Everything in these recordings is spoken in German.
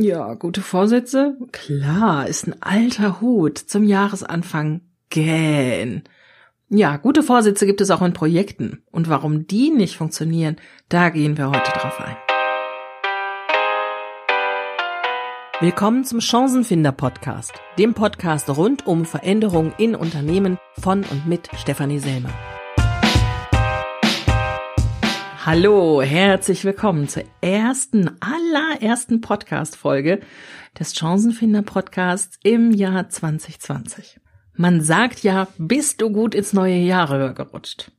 Ja, gute Vorsätze? Klar, ist ein alter Hut zum Jahresanfang. Gähn. Ja, gute Vorsätze gibt es auch in Projekten. Und warum die nicht funktionieren, da gehen wir heute drauf ein. Willkommen zum Chancenfinder Podcast, dem Podcast rund um Veränderungen in Unternehmen von und mit Stefanie Selmer. Hallo, herzlich willkommen zur ersten, allerersten Podcast-Folge des Chancenfinder Podcasts im Jahr 2020. Man sagt ja, bist du gut ins neue Jahr gerutscht.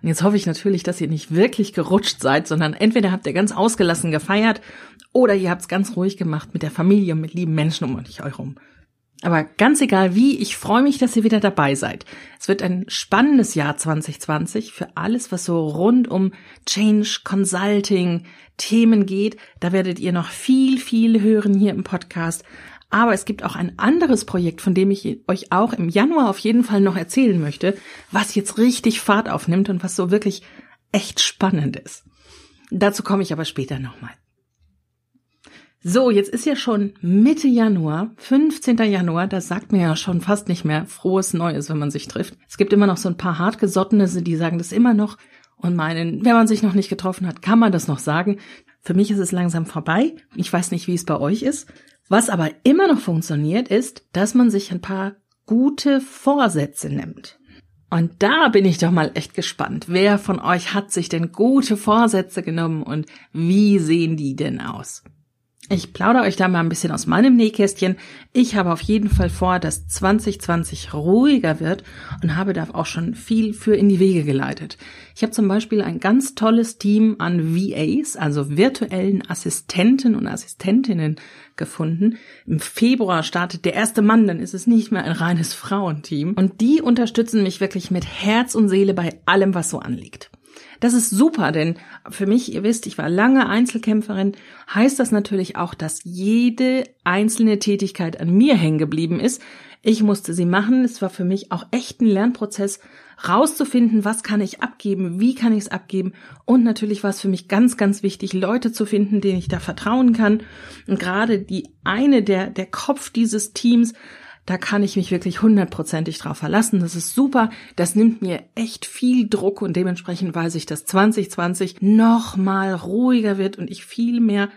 Und jetzt hoffe ich natürlich, dass ihr nicht wirklich gerutscht seid, sondern entweder habt ihr ganz ausgelassen gefeiert oder ihr habt es ganz ruhig gemacht mit der Familie und mit lieben Menschen um euch herum. Aber ganz egal wie, ich freue mich, dass ihr wieder dabei seid. Es wird ein spannendes Jahr 2020 für alles, was so rund um Change, Consulting, Themen geht. Da werdet ihr noch viel, viel hören hier im Podcast. Aber es gibt auch ein anderes Projekt, von dem ich euch auch im Januar auf jeden Fall noch erzählen möchte, was jetzt richtig Fahrt aufnimmt und was so wirklich echt spannend ist. Dazu komme ich aber später nochmal. So, jetzt ist ja schon Mitte Januar, 15. Januar, das sagt mir ja schon fast nicht mehr frohes Neues, wenn man sich trifft. Es gibt immer noch so ein paar hartgesottene, die sagen das immer noch und meinen, wenn man sich noch nicht getroffen hat, kann man das noch sagen. Für mich ist es langsam vorbei. Ich weiß nicht, wie es bei euch ist. Was aber immer noch funktioniert, ist, dass man sich ein paar gute Vorsätze nimmt. Und da bin ich doch mal echt gespannt. Wer von euch hat sich denn gute Vorsätze genommen und wie sehen die denn aus? Ich plaudere euch da mal ein bisschen aus meinem Nähkästchen. Ich habe auf jeden Fall vor, dass 2020 ruhiger wird und habe da auch schon viel für in die Wege geleitet. Ich habe zum Beispiel ein ganz tolles Team an VAs, also virtuellen Assistenten und Assistentinnen gefunden. Im Februar startet der erste Mann, dann ist es nicht mehr ein reines Frauenteam. Und die unterstützen mich wirklich mit Herz und Seele bei allem, was so anliegt. Das ist super, denn für mich, ihr wisst, ich war lange Einzelkämpferin, heißt das natürlich auch, dass jede einzelne Tätigkeit an mir hängen geblieben ist. Ich musste sie machen. Es war für mich auch echt ein Lernprozess, rauszufinden, was kann ich abgeben, wie kann ich es abgeben und natürlich war es für mich ganz, ganz wichtig, Leute zu finden, denen ich da vertrauen kann. Und gerade die eine, der, der Kopf dieses Teams da kann ich mich wirklich hundertprozentig drauf verlassen. Das ist super. Das nimmt mir echt viel Druck und dementsprechend weiß ich, dass 2020 noch mal ruhiger wird und ich viel mehr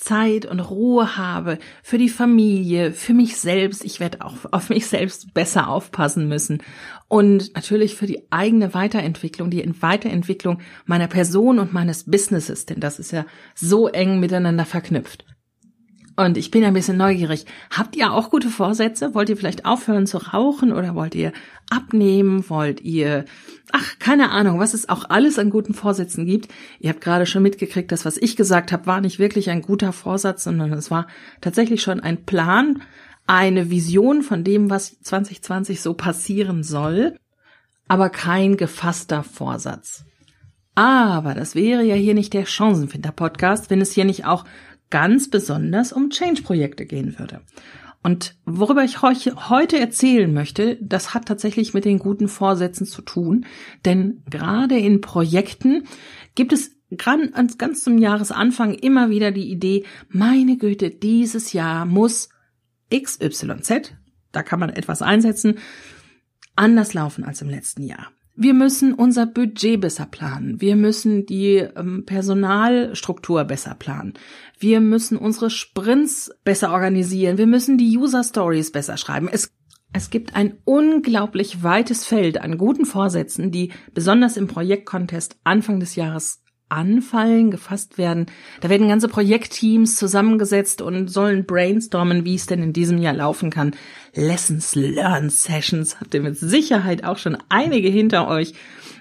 Zeit und Ruhe habe für die Familie, für mich selbst. Ich werde auch auf mich selbst besser aufpassen müssen. Und natürlich für die eigene Weiterentwicklung, die Weiterentwicklung meiner Person und meines Businesses, denn das ist ja so eng miteinander verknüpft. Und ich bin ein bisschen neugierig. Habt ihr auch gute Vorsätze? Wollt ihr vielleicht aufhören zu rauchen oder wollt ihr abnehmen? Wollt ihr, ach, keine Ahnung, was es auch alles an guten Vorsätzen gibt. Ihr habt gerade schon mitgekriegt, dass was ich gesagt habe, war nicht wirklich ein guter Vorsatz, sondern es war tatsächlich schon ein Plan, eine Vision von dem, was 2020 so passieren soll, aber kein gefasster Vorsatz. Aber das wäre ja hier nicht der Chancenfinder-Podcast, wenn es hier nicht auch ganz besonders um Change-Projekte gehen würde. Und worüber ich euch heute erzählen möchte, das hat tatsächlich mit den guten Vorsätzen zu tun, denn gerade in Projekten gibt es ganz zum Jahresanfang immer wieder die Idee, meine Güte, dieses Jahr muss XYZ, da kann man etwas einsetzen, anders laufen als im letzten Jahr. Wir müssen unser Budget besser planen. Wir müssen die ähm, Personalstruktur besser planen. Wir müssen unsere Sprints besser organisieren. Wir müssen die User Stories besser schreiben. Es es gibt ein unglaublich weites Feld an guten Vorsätzen, die besonders im Projektcontest Anfang des Jahres anfallen, gefasst werden. Da werden ganze Projektteams zusammengesetzt und sollen brainstormen, wie es denn in diesem Jahr laufen kann. Lessons Learned Sessions habt ihr mit Sicherheit auch schon einige hinter euch.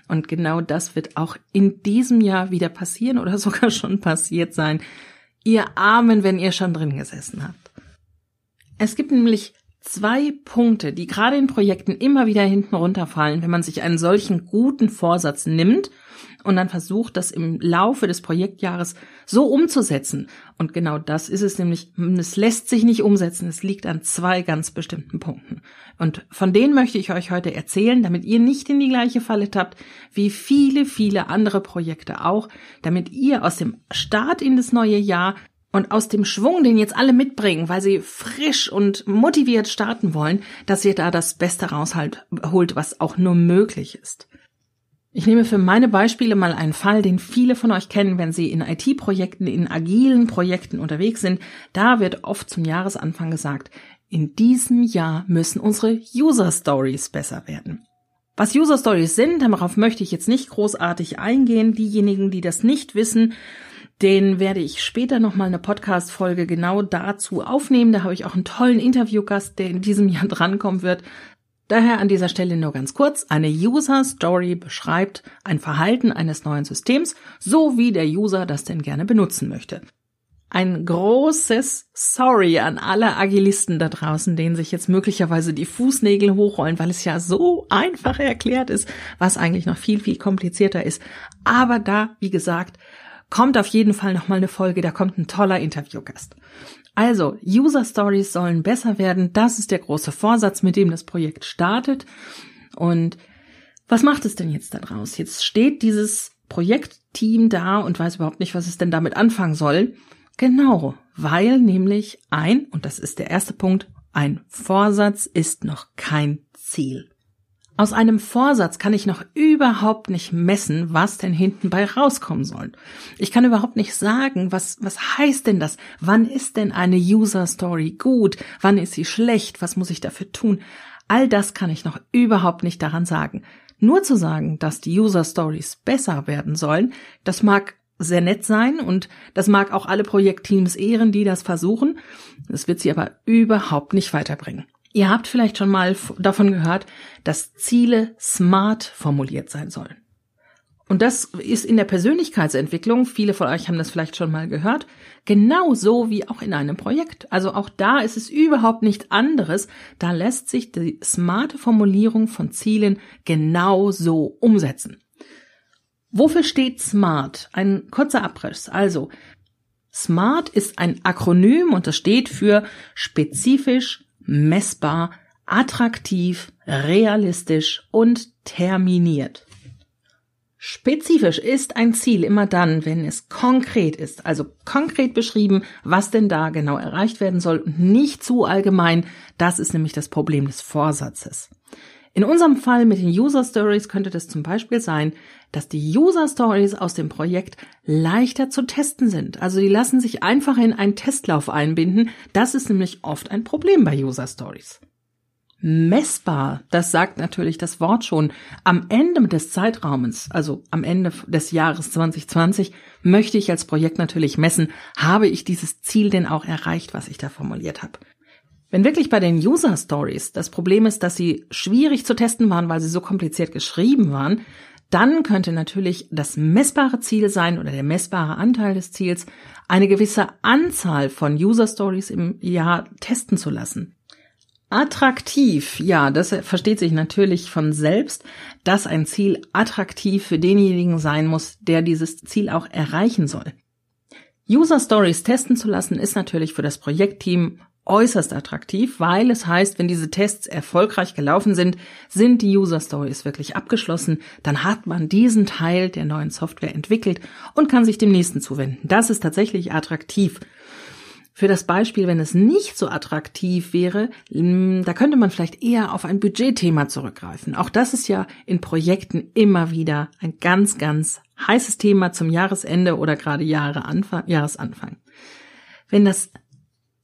Und genau das wird auch in diesem Jahr wieder passieren oder sogar schon passiert sein. Ihr Armen, wenn ihr schon drin gesessen habt. Es gibt nämlich zwei Punkte, die gerade in Projekten immer wieder hinten runterfallen, wenn man sich einen solchen guten Vorsatz nimmt und dann versucht, das im Laufe des Projektjahres so umzusetzen. Und genau das ist es nämlich, es lässt sich nicht umsetzen, es liegt an zwei ganz bestimmten Punkten. Und von denen möchte ich euch heute erzählen, damit ihr nicht in die gleiche Falle tappt, wie viele, viele andere Projekte auch, damit ihr aus dem Start in das neue Jahr und aus dem Schwung, den jetzt alle mitbringen, weil sie frisch und motiviert starten wollen, dass ihr da das Beste rausholt, was auch nur möglich ist. Ich nehme für meine Beispiele mal einen Fall, den viele von euch kennen, wenn sie in IT-Projekten, in agilen Projekten unterwegs sind. Da wird oft zum Jahresanfang gesagt, in diesem Jahr müssen unsere User Stories besser werden. Was User Stories sind, darauf möchte ich jetzt nicht großartig eingehen. Diejenigen, die das nicht wissen, den werde ich später nochmal eine Podcast-Folge genau dazu aufnehmen. Da habe ich auch einen tollen Interviewgast, der in diesem Jahr drankommen wird. Daher an dieser Stelle nur ganz kurz. Eine User Story beschreibt ein Verhalten eines neuen Systems, so wie der User das denn gerne benutzen möchte. Ein großes Sorry an alle Agilisten da draußen, denen sich jetzt möglicherweise die Fußnägel hochrollen, weil es ja so einfach erklärt ist, was eigentlich noch viel, viel komplizierter ist. Aber da, wie gesagt, kommt auf jeden Fall nochmal eine Folge, da kommt ein toller Interviewgast. Also, User Stories sollen besser werden. Das ist der große Vorsatz, mit dem das Projekt startet. Und was macht es denn jetzt daraus? Jetzt steht dieses Projektteam da und weiß überhaupt nicht, was es denn damit anfangen soll. Genau, weil nämlich ein, und das ist der erste Punkt, ein Vorsatz ist noch kein Ziel. Aus einem Vorsatz kann ich noch überhaupt nicht messen, was denn hinten bei rauskommen soll. Ich kann überhaupt nicht sagen, was, was heißt denn das? Wann ist denn eine User Story gut? Wann ist sie schlecht? Was muss ich dafür tun? All das kann ich noch überhaupt nicht daran sagen. Nur zu sagen, dass die User Stories besser werden sollen, das mag sehr nett sein und das mag auch alle Projektteams ehren, die das versuchen. Das wird sie aber überhaupt nicht weiterbringen. Ihr habt vielleicht schon mal davon gehört, dass Ziele smart formuliert sein sollen. Und das ist in der Persönlichkeitsentwicklung, viele von euch haben das vielleicht schon mal gehört, genauso wie auch in einem Projekt. Also auch da ist es überhaupt nicht anderes. Da lässt sich die smarte Formulierung von Zielen genauso umsetzen. Wofür steht SMART? Ein kurzer Abriss. Also, SMART ist ein Akronym und das steht für spezifisch, messbar, attraktiv, realistisch und terminiert. Spezifisch ist ein Ziel immer dann, wenn es konkret ist, also konkret beschrieben, was denn da genau erreicht werden soll und nicht zu allgemein. Das ist nämlich das Problem des Vorsatzes. In unserem Fall mit den User Stories könnte das zum Beispiel sein, dass die User Stories aus dem Projekt leichter zu testen sind. Also die lassen sich einfach in einen Testlauf einbinden. Das ist nämlich oft ein Problem bei User Stories. Messbar, das sagt natürlich das Wort schon. Am Ende des Zeitraumes, also am Ende des Jahres 2020, möchte ich als Projekt natürlich messen, habe ich dieses Ziel denn auch erreicht, was ich da formuliert habe. Wenn wirklich bei den User Stories das Problem ist, dass sie schwierig zu testen waren, weil sie so kompliziert geschrieben waren, dann könnte natürlich das messbare Ziel sein oder der messbare Anteil des Ziels, eine gewisse Anzahl von User Stories im Jahr testen zu lassen. Attraktiv, ja, das versteht sich natürlich von selbst, dass ein Ziel attraktiv für denjenigen sein muss, der dieses Ziel auch erreichen soll. User Stories testen zu lassen ist natürlich für das Projektteam äußerst attraktiv, weil es heißt, wenn diese Tests erfolgreich gelaufen sind, sind die User Stories wirklich abgeschlossen, dann hat man diesen Teil der neuen Software entwickelt und kann sich dem nächsten zuwenden. Das ist tatsächlich attraktiv. Für das Beispiel, wenn es nicht so attraktiv wäre, hm, da könnte man vielleicht eher auf ein Budgetthema zurückgreifen. Auch das ist ja in Projekten immer wieder ein ganz, ganz heißes Thema zum Jahresende oder gerade Jahre Anfang, Jahresanfang. Wenn das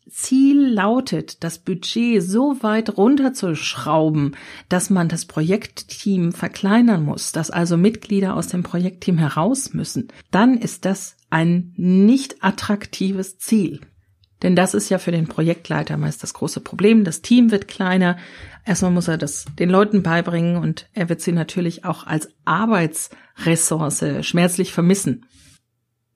Ziel lautet, das Budget so weit runterzuschrauben, dass man das Projektteam verkleinern muss, dass also Mitglieder aus dem Projektteam heraus müssen, dann ist das ein nicht attraktives Ziel. Denn das ist ja für den Projektleiter meist das große Problem. Das Team wird kleiner. Erstmal muss er das den Leuten beibringen und er wird sie natürlich auch als Arbeitsressource schmerzlich vermissen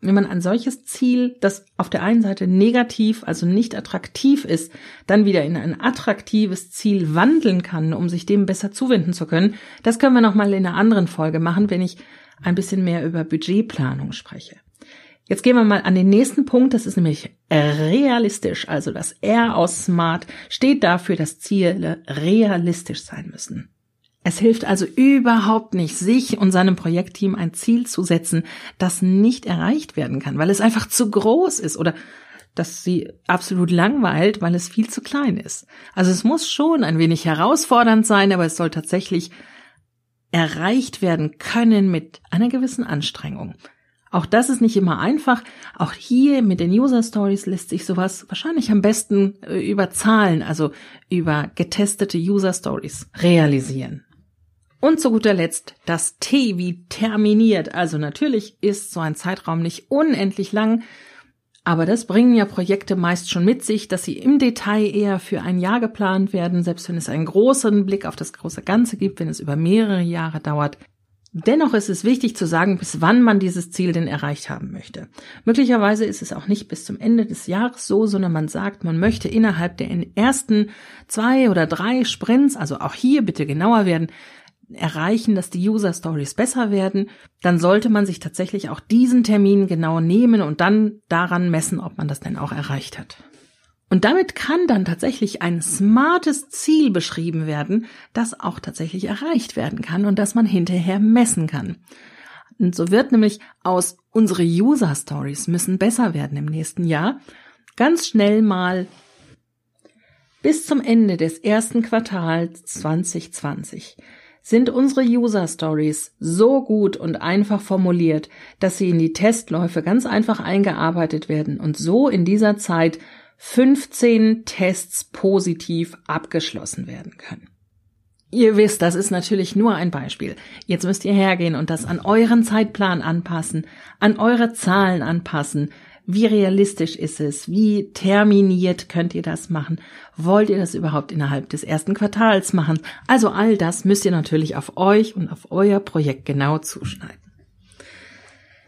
wenn man ein solches Ziel, das auf der einen Seite negativ, also nicht attraktiv ist, dann wieder in ein attraktives Ziel wandeln kann, um sich dem besser zuwenden zu können, das können wir nochmal in einer anderen Folge machen, wenn ich ein bisschen mehr über Budgetplanung spreche. Jetzt gehen wir mal an den nächsten Punkt, das ist nämlich realistisch, also das R aus Smart steht dafür, dass Ziele realistisch sein müssen. Es hilft also überhaupt nicht, sich und seinem Projektteam ein Ziel zu setzen, das nicht erreicht werden kann, weil es einfach zu groß ist oder dass sie absolut langweilt, weil es viel zu klein ist. Also es muss schon ein wenig herausfordernd sein, aber es soll tatsächlich erreicht werden können mit einer gewissen Anstrengung. Auch das ist nicht immer einfach. Auch hier mit den User Stories lässt sich sowas wahrscheinlich am besten äh, über Zahlen, also über getestete User Stories realisieren. Und zu guter Letzt das T wie terminiert. Also natürlich ist so ein Zeitraum nicht unendlich lang, aber das bringen ja Projekte meist schon mit sich, dass sie im Detail eher für ein Jahr geplant werden, selbst wenn es einen großen Blick auf das große Ganze gibt, wenn es über mehrere Jahre dauert. Dennoch ist es wichtig zu sagen, bis wann man dieses Ziel denn erreicht haben möchte. Möglicherweise ist es auch nicht bis zum Ende des Jahres so, sondern man sagt, man möchte innerhalb der ersten zwei oder drei Sprints, also auch hier bitte genauer werden, erreichen, dass die User Stories besser werden, dann sollte man sich tatsächlich auch diesen Termin genau nehmen und dann daran messen, ob man das denn auch erreicht hat. Und damit kann dann tatsächlich ein smartes Ziel beschrieben werden, das auch tatsächlich erreicht werden kann und das man hinterher messen kann. Und so wird nämlich aus unsere User Stories müssen besser werden im nächsten Jahr ganz schnell mal bis zum Ende des ersten Quartals 2020 sind unsere User Stories so gut und einfach formuliert, dass sie in die Testläufe ganz einfach eingearbeitet werden und so in dieser Zeit 15 Tests positiv abgeschlossen werden können. Ihr wisst, das ist natürlich nur ein Beispiel. Jetzt müsst ihr hergehen und das an euren Zeitplan anpassen, an eure Zahlen anpassen, wie realistisch ist es? Wie terminiert könnt ihr das machen? Wollt ihr das überhaupt innerhalb des ersten Quartals machen? Also all das müsst ihr natürlich auf euch und auf euer Projekt genau zuschneiden.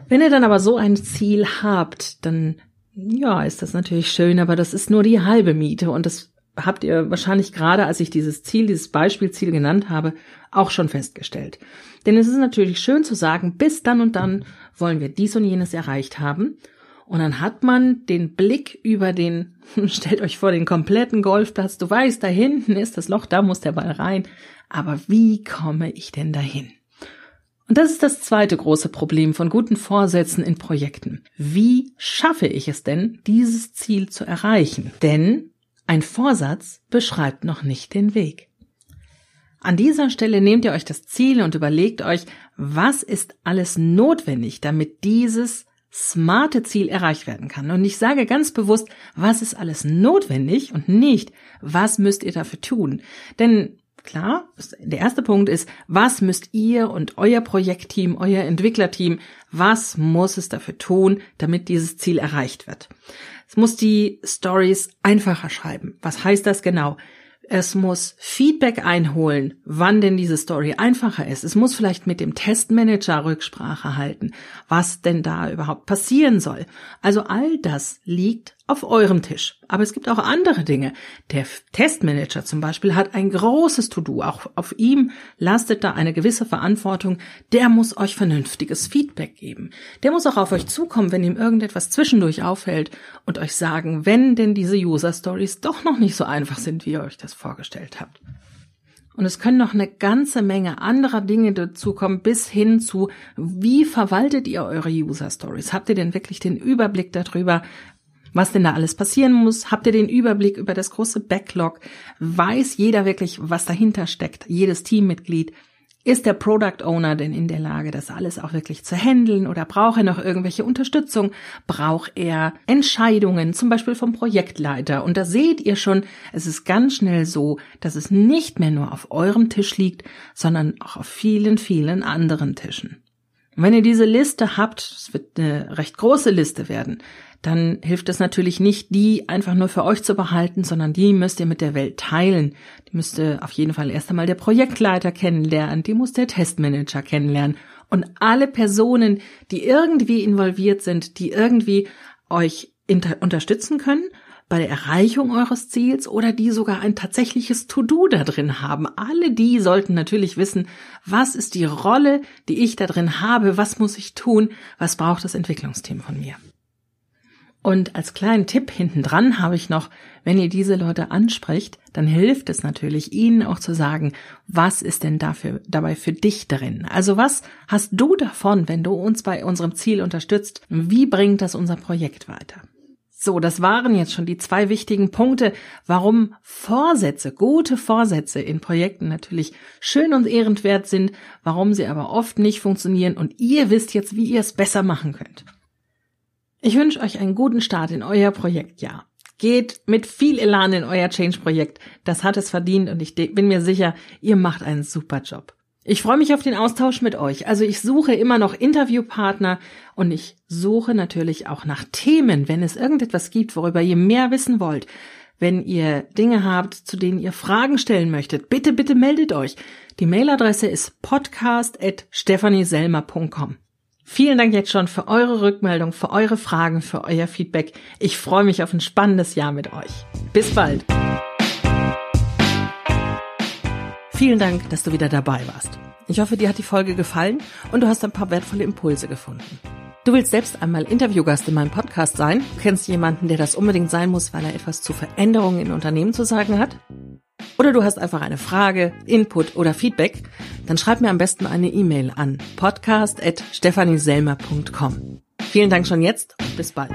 Wenn ihr dann aber so ein Ziel habt, dann ja, ist das natürlich schön, aber das ist nur die halbe Miete und das habt ihr wahrscheinlich gerade, als ich dieses Ziel, dieses Beispielziel genannt habe, auch schon festgestellt. Denn es ist natürlich schön zu sagen, bis dann und dann wollen wir dies und jenes erreicht haben und dann hat man den Blick über den, stellt euch vor, den kompletten Golfplatz. Du weißt, da hinten ist das Loch, da muss der Ball rein. Aber wie komme ich denn dahin? Und das ist das zweite große Problem von guten Vorsätzen in Projekten. Wie schaffe ich es denn, dieses Ziel zu erreichen? Denn ein Vorsatz beschreibt noch nicht den Weg. An dieser Stelle nehmt ihr euch das Ziel und überlegt euch, was ist alles notwendig, damit dieses smarte Ziel erreicht werden kann. Und ich sage ganz bewusst, was ist alles notwendig und nicht, was müsst ihr dafür tun. Denn klar, der erste Punkt ist, was müsst ihr und euer Projektteam, euer Entwicklerteam, was muss es dafür tun, damit dieses Ziel erreicht wird? Es muss die Stories einfacher schreiben. Was heißt das genau? Es muss Feedback einholen, wann denn diese Story einfacher ist. Es muss vielleicht mit dem Testmanager Rücksprache halten, was denn da überhaupt passieren soll. Also all das liegt auf eurem Tisch. Aber es gibt auch andere Dinge. Der Testmanager zum Beispiel hat ein großes To-Do. Auch auf ihm lastet da eine gewisse Verantwortung. Der muss euch vernünftiges Feedback geben. Der muss auch auf euch zukommen, wenn ihm irgendetwas zwischendurch auffällt und euch sagen, wenn denn diese User Stories doch noch nicht so einfach sind, wie ihr euch das vorgestellt habt. Und es können noch eine ganze Menge anderer Dinge dazukommen, bis hin zu, wie verwaltet ihr eure User Stories? Habt ihr denn wirklich den Überblick darüber, was denn da alles passieren muss? Habt ihr den Überblick über das große Backlog? Weiß jeder wirklich, was dahinter steckt? Jedes Teammitglied? Ist der Product Owner denn in der Lage, das alles auch wirklich zu handeln oder braucht er noch irgendwelche Unterstützung? Braucht er Entscheidungen, zum Beispiel vom Projektleiter? Und da seht ihr schon, es ist ganz schnell so, dass es nicht mehr nur auf eurem Tisch liegt, sondern auch auf vielen, vielen anderen Tischen. Wenn ihr diese Liste habt, es wird eine recht große Liste werden, dann hilft es natürlich nicht, die einfach nur für euch zu behalten, sondern die müsst ihr mit der Welt teilen. Die müsste auf jeden Fall erst einmal der Projektleiter kennenlernen, die muss der Testmanager kennenlernen und alle Personen, die irgendwie involviert sind, die irgendwie euch unterstützen können bei der Erreichung eures Ziels oder die sogar ein tatsächliches To-Do da drin haben. Alle die sollten natürlich wissen, was ist die Rolle, die ich da drin habe, was muss ich tun, was braucht das Entwicklungsteam von mir. Und als kleinen Tipp hinten dran habe ich noch, wenn ihr diese Leute anspricht, dann hilft es natürlich, ihnen auch zu sagen, was ist denn dafür, dabei für dich drin? Also was hast du davon, wenn du uns bei unserem Ziel unterstützt? Wie bringt das unser Projekt weiter? So, das waren jetzt schon die zwei wichtigen Punkte, warum Vorsätze, gute Vorsätze in Projekten natürlich schön und ehrenswert sind, warum sie aber oft nicht funktionieren und ihr wisst jetzt, wie ihr es besser machen könnt. Ich wünsche euch einen guten Start in euer Projektjahr. Geht mit viel Elan in euer Change-Projekt. Das hat es verdient und ich bin mir sicher, ihr macht einen super Job. Ich freue mich auf den Austausch mit euch. Also ich suche immer noch Interviewpartner und ich suche natürlich auch nach Themen, wenn es irgendetwas gibt, worüber ihr mehr wissen wollt. Wenn ihr Dinge habt, zu denen ihr Fragen stellen möchtet, bitte, bitte meldet euch. Die Mailadresse ist podcast.stephanieselmer.com. Vielen Dank jetzt schon für eure Rückmeldung, für eure Fragen, für euer Feedback. Ich freue mich auf ein spannendes Jahr mit euch. Bis bald. Vielen Dank, dass du wieder dabei warst. Ich hoffe, dir hat die Folge gefallen und du hast ein paar wertvolle Impulse gefunden. Du willst selbst einmal Interviewgast in meinem Podcast sein? Du kennst jemanden, der das unbedingt sein muss, weil er etwas zu Veränderungen in Unternehmen zu sagen hat? Oder du hast einfach eine Frage, Input oder Feedback? Dann schreib mir am besten eine E-Mail an podcast.stephanieselmer.com. Vielen Dank schon jetzt und bis bald.